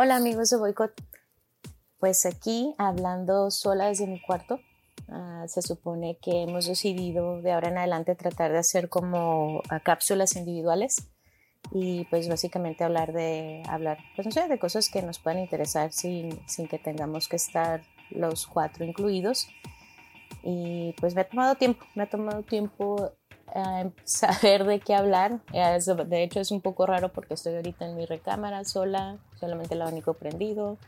Hola amigos de Boicot. Pues aquí hablando sola desde mi cuarto. Ah, se supone que hemos decidido de ahora en adelante tratar de hacer como ah, cápsulas individuales y pues básicamente hablar de hablar pues no sé de cosas que nos puedan interesar sin, sin que tengamos que estar los cuatro incluidos y pues me ha tomado tiempo me ha tomado tiempo saber de qué hablar. De hecho, es un poco raro porque estoy ahorita en mi recámara sola, solamente el abanico prendido.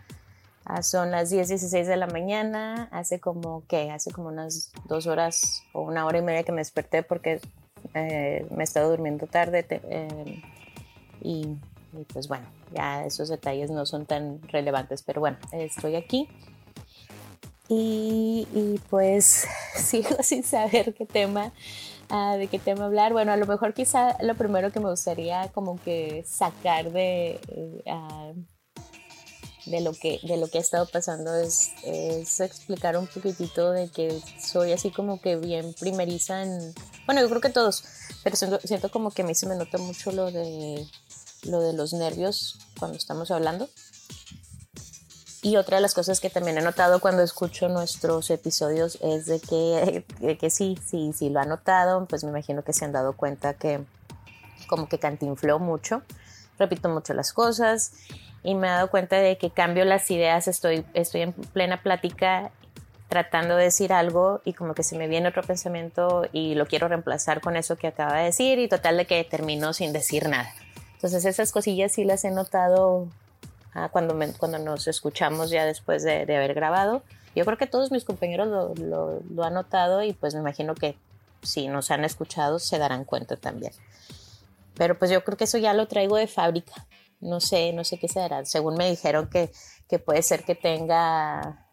Ah, son las 10, 16 de la mañana. Hace como, ¿qué? Hace como unas dos horas o una hora y media que me desperté porque eh, me he estado durmiendo tarde. Eh, y, pues bueno, ya esos detalles no son tan relevantes, pero bueno, estoy aquí. Y, y pues sigo sin saber qué tema Ah, de qué tema hablar. Bueno, a lo mejor quizá lo primero que me gustaría como que sacar de, eh, ah, de, lo, que, de lo que ha estado pasando es, es, explicar un poquitito de que soy así como que bien primeriza en... Bueno, yo creo que todos, pero siento, siento como que a mí se me nota mucho lo de, lo de los nervios cuando estamos hablando. Y otra de las cosas que también he notado cuando escucho nuestros episodios es de que, que sí, sí, sí lo han notado, pues me imagino que se han dado cuenta que como que cantinfló mucho, repito mucho las cosas y me he dado cuenta de que cambio las ideas, estoy, estoy en plena plática tratando de decir algo y como que se me viene otro pensamiento y lo quiero reemplazar con eso que acaba de decir y total de que termino sin decir nada. Entonces esas cosillas sí las he notado Ah, cuando, cuando nos escuchamos ya después de, haber grabado. Yo creo que todos mis compañeros lo, lo, han notado y pues me imagino que si nos han escuchado se darán cuenta también. Pero pues yo creo que eso ya lo traigo de fábrica. No sé, no sé qué será. Según me dijeron que, que puede ser que tenga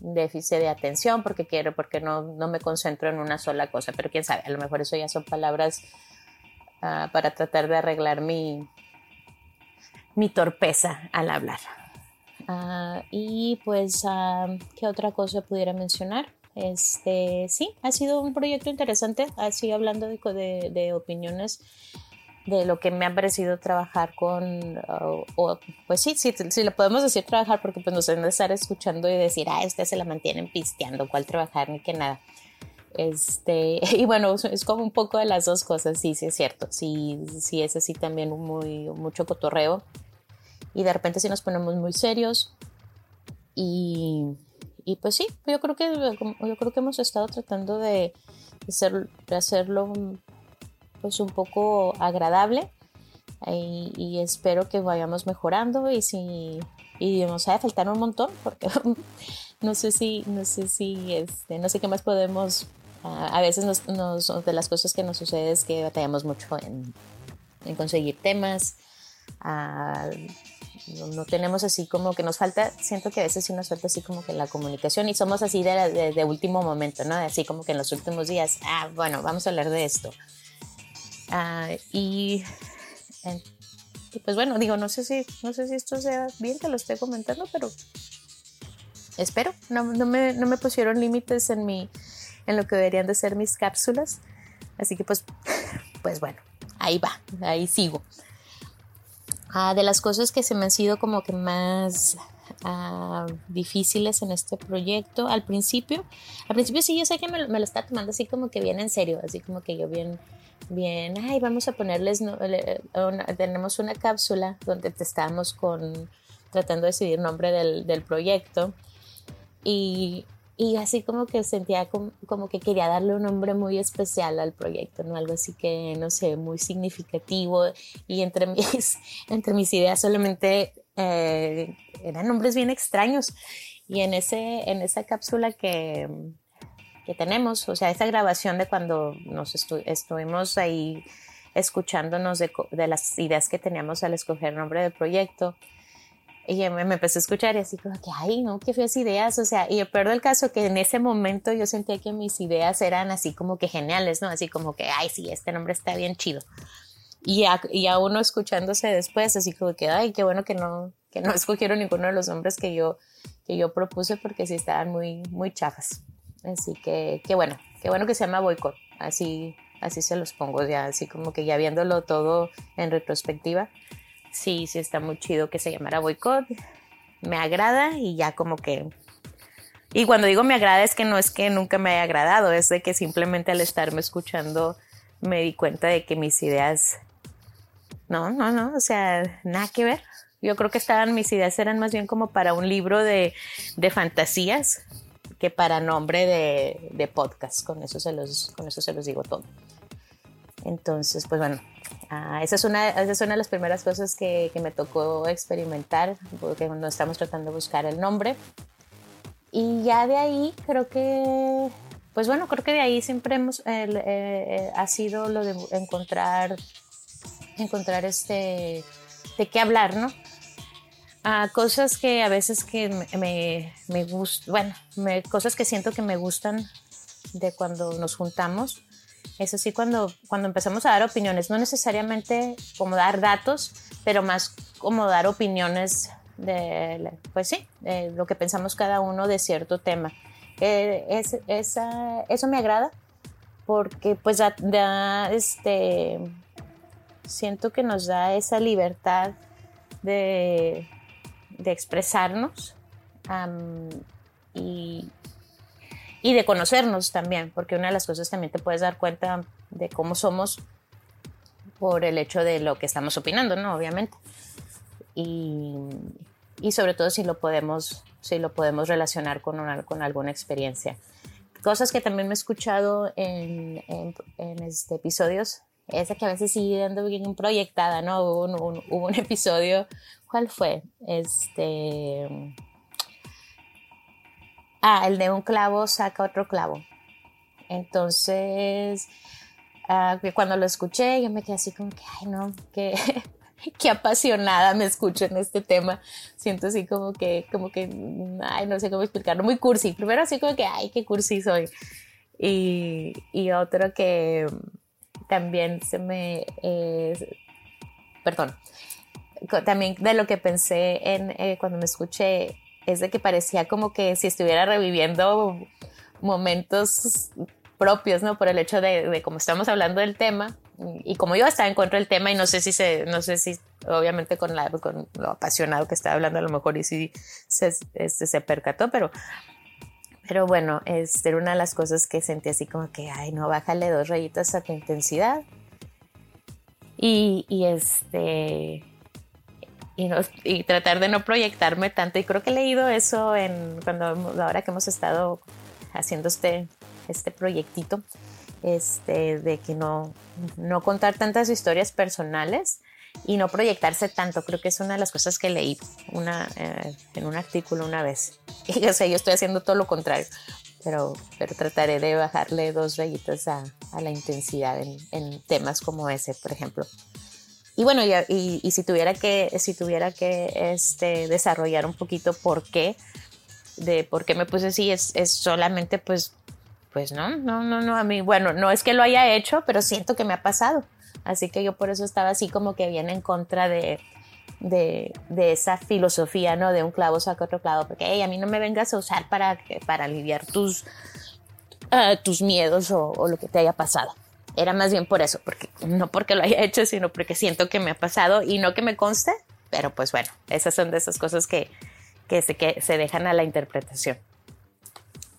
déficit de atención porque quiero, porque no, no, me concentro en una sola cosa. Pero quién sabe, a lo mejor eso ya son palabras ah, para tratar de arreglar mi, mi torpeza al hablar. Ah, y pues, ah, ¿qué otra cosa pudiera mencionar? Este, sí, ha sido un proyecto interesante, así hablando de, de, opiniones de lo que me ha parecido trabajar con, o, pues sí, sí, sí, lo podemos decir trabajar porque pues nos deben de estar escuchando y decir, ah, este se la mantienen pisteando, cuál trabajar ni que nada. Este, y bueno, es como un poco de las dos cosas, sí, sí es cierto, sí, sí es así también muy, mucho cotorreo y de repente sí nos ponemos muy serios. Y, y pues sí, yo creo que yo creo que hemos estado tratando de, de, de hacerlo pues un poco agradable y, y, espero que vayamos mejorando y si y nos va a faltar un montón porque no sé si no sé si este no sé qué más podemos a veces nos, nos, de las cosas que nos sucede es que batallamos mucho en, en conseguir temas no, tenemos así como que nos falta, siento que a veces sí nos falta así como que la comunicación y somos así de, de, último momento, ¿no? Así como que en los últimos días, ah, bueno, vamos a hablar de esto. Ah, y, pues bueno, digo, no sé si, no sé si esto sea bien que lo esté comentando, pero espero. No, no, me, no me pusieron límites en mi, en lo que deberían de ser mis cápsulas. Así que pues, pues bueno, ahí va, ahí sigo. Ah, de las cosas que se me han sido como que más ah, difíciles en este proyecto al principio. Al principio sí, yo sé que me, lo está tomando así como que bien en serio, así como que yo bien, bien, ay, vamos a ponerles, tenemos una cápsula donde te estamos con, tratando de decidir nombre del, del proyecto. Y y así como que sentía como, que quería darle un nombre muy especial al proyecto, ¿no? Algo así que, no sé, muy significativo y entre mis, entre mis ideas solamente eh, eran nombres bien extraños y en, ese, en esa cápsula que, que tenemos, o sea, esa grabación de cuando nos estuvimos ahí escuchándonos de, de las ideas que teníamos al escoger el nombre del proyecto, y me, me, empecé a escuchar y así como que, ay, no, qué feas ideas. O sea, y el peor del caso que en ese momento yo sentía que mis ideas eran así como que geniales, ¿no? Así como que, ay, sí, este nombre está bien chido. Y a, y a uno escuchándose después, así como que, ay, qué bueno que no, que no escogieron ninguno de los nombres que yo, que yo propuse porque sí estaban muy, muy chafas. Así que, qué bueno, qué bueno que se llama boicot. Así, así se los pongo ya, así como que ya viéndolo todo en retrospectiva sí, sí está muy chido que se llamara boicot. me agrada y ya como que... Y cuando digo me agrada es que no es que nunca me haya agradado, es de que simplemente al estarme escuchando me di cuenta de que mis ideas... No, no, no, o sea, nada que ver. Yo creo que estaban, mis ideas eran más bien como para un libro de, de fantasías que para nombre de, de, podcast. Con eso, se los, con eso se los digo todo. Entonces, pues bueno, uh, esa, es una, de las primeras cosas que, que me tocó experimentar, porque cuando estamos tratando de buscar el nombre. Y ya de ahí creo que, pues bueno, creo que de ahí siempre hemos, eh, eh, ha sido lo de encontrar, encontrar este, de qué hablar, ¿no? a cosas que a veces que me, me, gustan, bueno, me, cosas que siento que me gustan de cuando nos juntamos. Eso sí, cuando, cuando empezamos a dar opiniones, no necesariamente como dar datos, pero más como dar opiniones de, pues sí, lo que pensamos cada uno de cierto tema. Eh, es, esa, eso me agrada porque pues da, este, siento que nos da esa libertad de, de expresarnos y, y, de conocernos también, porque una de las cosas también te puedes dar cuenta de cómo somos por el hecho de lo que estamos opinando, ¿no? Obviamente. Y, y sobre todo si lo podemos, si lo podemos relacionar con, con alguna experiencia. Cosas que también me he escuchado en, en, este, episodios esa que a veces sigue dando bien proyectada, ¿no? Hubo un, hubo un, episodio, ¿cuál fue? Este... Ah, el de un clavo saca otro clavo. Entonces, ah, cuando lo escuché, yo me quedé así como que, ay, no, qué, qué apasionada me escucho en este tema. Siento así como que, como que, ay, no sé cómo explicarlo, muy cursi. Primero así como que, ay, qué cursi soy. Y, y otro que, también se me... Perdón. También de lo que pensé en, eh, cuando me escuché es de que parecía como que si estuviera reviviendo momentos propios, ¿no? Por el hecho de, como estamos hablando del tema y como yo estaba en contra del tema y no sé si se, no sé si obviamente con, la, con lo apasionado que estaba hablando a lo mejor y si se, este, se percató, pero pero bueno, este, era una de las cosas que sentí así como que, ay, no, bájale dos rayitas a tu intensidad. Y, y este. Y, no, y, tratar de no proyectarme tanto. Y creo que he leído eso en cuando ahora que hemos estado haciendo este, este proyectito, este, de que no, no contar tantas historias personales y no proyectarse tanto. Creo que es una de las cosas que leí una, eh, en un artículo una vez. Y, o sea, yo estoy haciendo todo lo contrario, pero, pero trataré de bajarle dos rayitas a, a la intensidad en, en, temas como ese, por ejemplo. Y bueno, y, y, si tuviera que, si tuviera que este, desarrollar un poquito por qué, de por qué me puse así, es, solamente pues, pues no, no, no, no, a mí, bueno, no es que lo haya hecho, pero siento que me ha pasado Así que yo por eso estaba así como que bien en contra de, de, esa filosofía, ¿no? De un clavo saca otro clavo, porque a mí no me vengas a usar para, para aliviar tus, uh, tus miedos o, lo que te haya pasado. Era más bien por eso, porque no porque lo haya hecho, sino porque siento que me ha pasado y no que me conste, pero pues bueno, esas son de esas cosas que, que, se, que se dejan a la interpretación.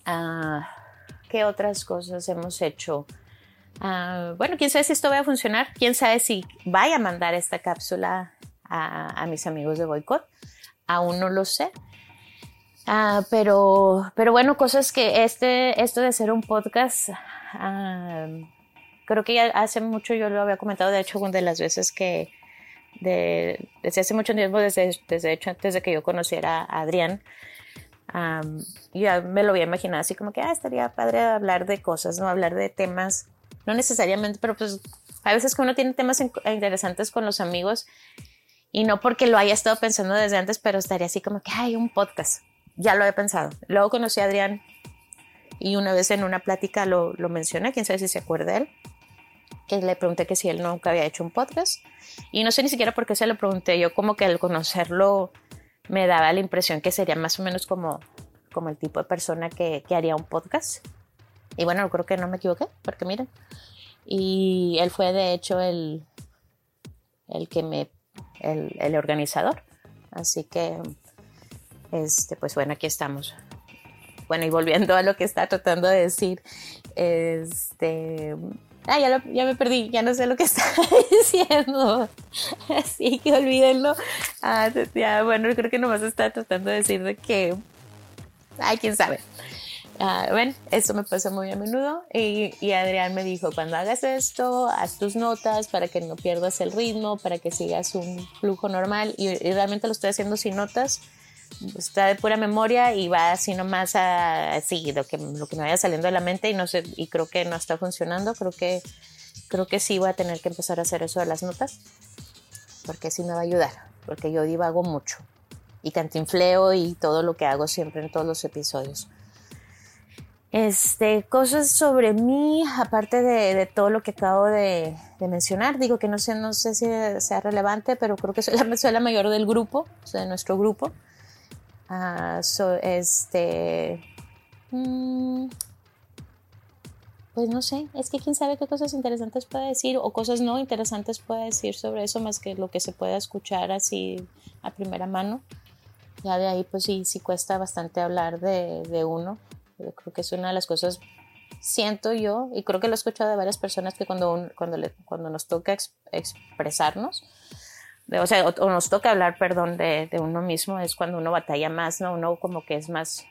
Uh, ¿Qué otras cosas hemos hecho? Uh, bueno, quién sabe si esto va a funcionar, quién sabe si vaya a mandar esta cápsula a, mis amigos de boicot, aún no lo sé. Uh, pero, pero bueno, cosas que este, esto de hacer un podcast, creo que ya hace mucho yo lo había comentado, de hecho, una de las veces que, de, desde hace mucho tiempo, desde, desde hecho antes de que yo conociera a Adrián, um, ya me lo había imaginado así como que ah, estaría padre hablar de cosas, no hablar de temas no necesariamente, pero pues a veces que uno tiene temas interesantes con los amigos y no porque lo haya estado pensando desde antes, pero estaría así como que hay un podcast. Ya lo he pensado. Luego conocí a Adrián y una vez en una plática lo, lo mencioné, quién sabe si se acuerda él, que le pregunté que si él nunca había hecho un podcast y no sé ni siquiera por qué se lo pregunté. Yo como que al conocerlo me daba la impresión que sería más o menos como, como el tipo de persona que, que haría un podcast. Y bueno, creo que no me equivoqué, porque miren. Y él fue de hecho el, el que me, el, el organizador. Así que, este, pues bueno, aquí estamos. Bueno, y volviendo a lo que está tratando de decir, este, ah, ya, ya me perdí, ya no sé lo que está diciendo, así que olvídenlo. Ah, ya, bueno, creo que nomás está tratando de decir de que, ay, quién sabe. Ven, esto me pasa muy a menudo y, y, Adrián me dijo, cuando hagas esto, haz tus notas para que no pierdas el ritmo, para que sigas un flujo normal y realmente lo estoy haciendo sin notas, está de pura memoria y va así nomás a, así, lo que, lo que me vaya saliendo de la mente y no sé, y creo que no está funcionando, creo que, creo que sí voy a tener que empezar a hacer eso de las notas, porque sí me va a ayudar, porque yo divago mucho y cantinfleo y todo lo que hago siempre en todos los episodios. Este, cosas sobre mí, aparte de, todo lo que acabo de, mencionar, digo que no sé, no sé si sea relevante, pero creo que soy la, soy la mayor del grupo, de nuestro grupo. Uh, este, mm, pues no sé, es que quién sabe qué cosas interesantes puede decir o cosas no interesantes puede decir sobre eso más que lo que se puede escuchar así a primera mano. Ya de ahí pues sí, sí cuesta bastante hablar de, uno creo que es una de las cosas, siento yo, y creo que lo he escuchado de varias personas, que cuando, cuando, cuando nos toca expresarnos, o sea, o, nos toca hablar, perdón, de, de, uno mismo, es cuando uno batalla más, ¿no? Uno como que es más,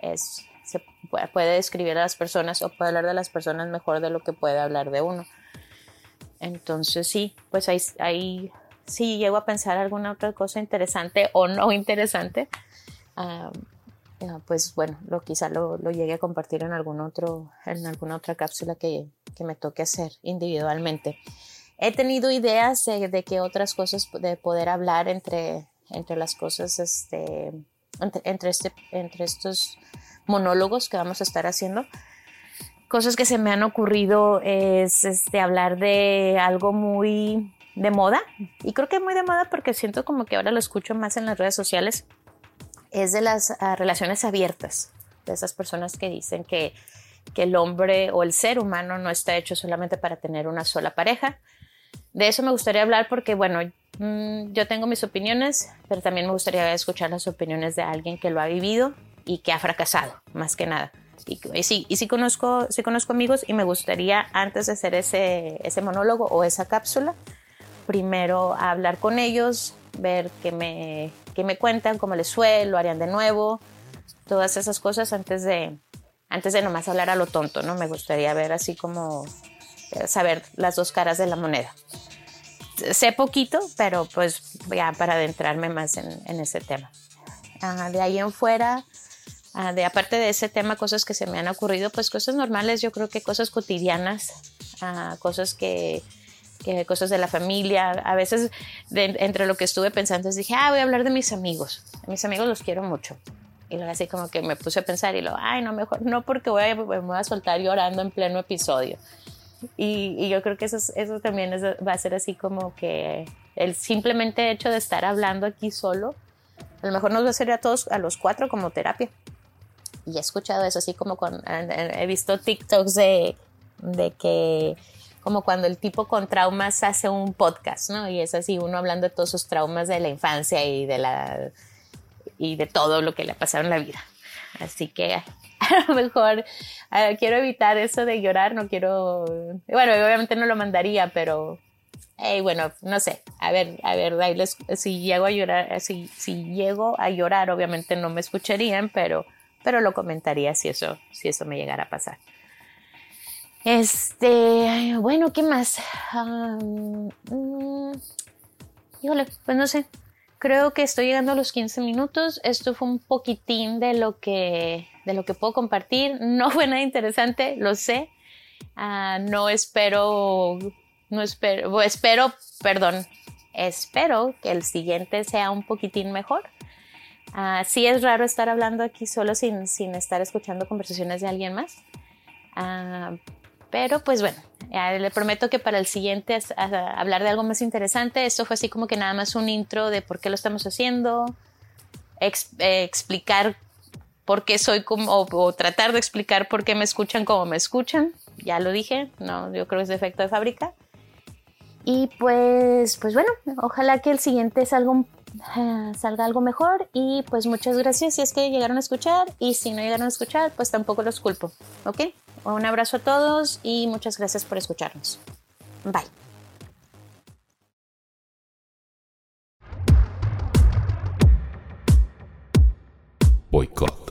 es, se puede describir a las personas o puede hablar de las personas mejor de lo que puede hablar de uno. Entonces sí, pues ahí, ahí sí llego a pensar alguna otra cosa interesante o no interesante. Ah, pues bueno, lo, quizá lo, lo, llegue a compartir en, algún otro, en alguna otra cápsula que, que me toque hacer individualmente. He tenido ideas de, de que otras cosas, de poder hablar entre, entre las cosas, este, entre, este, entre estos monólogos que vamos a estar haciendo. Cosas que se me han ocurrido es este, hablar de algo muy de moda. Y creo que muy de moda porque siento como que ahora lo escucho más en las redes sociales es de las ah, relaciones abiertas, de esas personas que dicen que, que el hombre o el ser humano no está hecho solamente para tener una sola pareja. De eso me gustaría hablar porque, bueno, mm, yo tengo mis opiniones, pero también me gustaría escuchar las opiniones de alguien que lo ha vivido y que ha fracasado, más que nada. Y, y sí, y sí conozco, sí conozco amigos y me gustaría, antes de hacer ese, ese monólogo o esa cápsula, primero hablar con ellos, ver qué me, qué me cuentan, cómo les fue, lo harían de nuevo, todas esas cosas antes de, antes de nomás hablar a lo tonto, ¿no? Me gustaría ver así como saber las dos caras de la moneda. Sé poquito, pero pues ya para adentrarme más en, en ese tema. Ah, de ahí en fuera, ah, de aparte de ese tema, cosas que se me han ocurrido, pues cosas normales, yo creo que cosas cotidianas, ah, cosas que que cosas de la familia. A veces, entre lo que estuve pensando, dije, ah, voy a hablar de mis amigos. mis amigos los quiero mucho. Y luego así como que me puse a pensar y lo, ay, no, mejor no, porque voy a, me voy a soltar llorando en pleno episodio. Y, y yo creo que eso, eso también va a ser así como que el simplemente hecho de estar hablando aquí solo, a lo mejor nos va a hacer a todos, a los cuatro, como terapia. Y he escuchado eso, así como con, he visto TikToks de, de que como cuando el tipo con traumas hace un podcast, ¿no? Y es así, uno hablando de todos sus traumas de la infancia y de la y de todo lo que le ha pasado en la vida. Así que a lo mejor quiero evitar eso de llorar, no quiero, bueno, obviamente no lo mandaría, pero hey, bueno, no sé, a ver, a ver, si llego a llorar, si, si llego a llorar, obviamente no me escucharían, pero, pero lo comentaría si eso, si eso me llegara a pasar. Este, bueno, ¿qué más? Um, híjole, pues no sé. Creo que estoy llegando a los 15 minutos. Esto fue un poquitín de lo que, de lo que puedo compartir. No fue nada interesante, lo sé. Ah, no espero, no espero, espero, perdón, espero que el siguiente sea un poquitín mejor. Uh, sí es raro estar hablando aquí solo sin, sin estar escuchando conversaciones de alguien más. Uh, pero pues bueno, le prometo que para el siguiente hablar de algo más interesante. Esto fue así como que nada más un intro de por qué lo estamos haciendo, eh, explicar por qué soy como, o, tratar de explicar por qué me escuchan como me escuchan. Ya lo dije, no, yo creo que es defecto de fábrica. Y pues, pues bueno, ojalá que el siguiente salga, un, eh, salga algo mejor. Y pues muchas gracias si es que llegaron a escuchar. Y si no llegaron a escuchar, pues tampoco los culpo. ¿Ok? Un abrazo a todos y muchas gracias por escucharnos. Bye. Boycott.